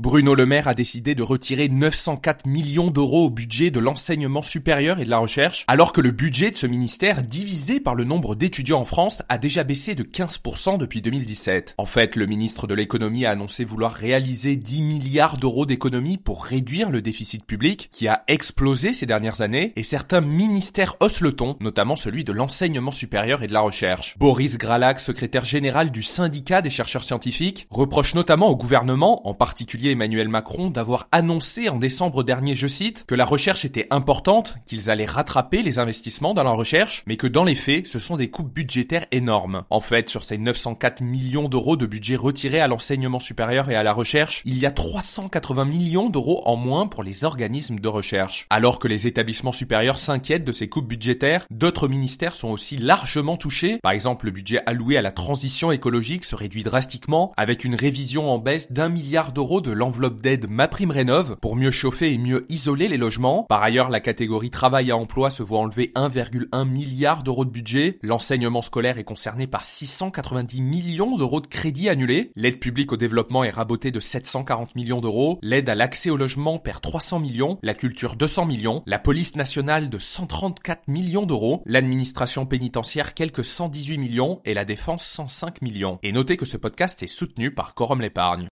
Bruno Le Maire a décidé de retirer 904 millions d'euros au budget de l'enseignement supérieur et de la recherche, alors que le budget de ce ministère, divisé par le nombre d'étudiants en France, a déjà baissé de 15% depuis 2017. En fait, le ministre de l'économie a annoncé vouloir réaliser 10 milliards d'euros d'économies pour réduire le déficit public, qui a explosé ces dernières années, et certains ministères haussent le ton, notamment celui de l'enseignement supérieur et de la recherche. Boris Gralac, secrétaire général du syndicat des chercheurs scientifiques, reproche notamment au gouvernement, en particulier Emmanuel Macron d'avoir annoncé en décembre dernier, je cite, que la recherche était importante, qu'ils allaient rattraper les investissements dans la recherche, mais que dans les faits, ce sont des coupes budgétaires énormes. En fait, sur ces 904 millions d'euros de budget retirés à l'enseignement supérieur et à la recherche, il y a 380 millions d'euros en moins pour les organismes de recherche. Alors que les établissements supérieurs s'inquiètent de ces coupes budgétaires, d'autres ministères sont aussi largement touchés. Par exemple, le budget alloué à la transition écologique se réduit drastiquement avec une révision en baisse d'un milliard d'euros de l'enveloppe d'aide MaPrimeRénov pour mieux chauffer et mieux isoler les logements. Par ailleurs, la catégorie travail et emploi se voit enlever 1,1 milliard d'euros de budget. L'enseignement scolaire est concerné par 690 millions d'euros de crédits annulés. L'aide publique au développement est rabotée de 740 millions d'euros. L'aide à l'accès au logement perd 300 millions. La culture 200 millions. La police nationale de 134 millions d'euros. L'administration pénitentiaire quelques 118 millions et la défense 105 millions. Et notez que ce podcast est soutenu par Quorum l'épargne.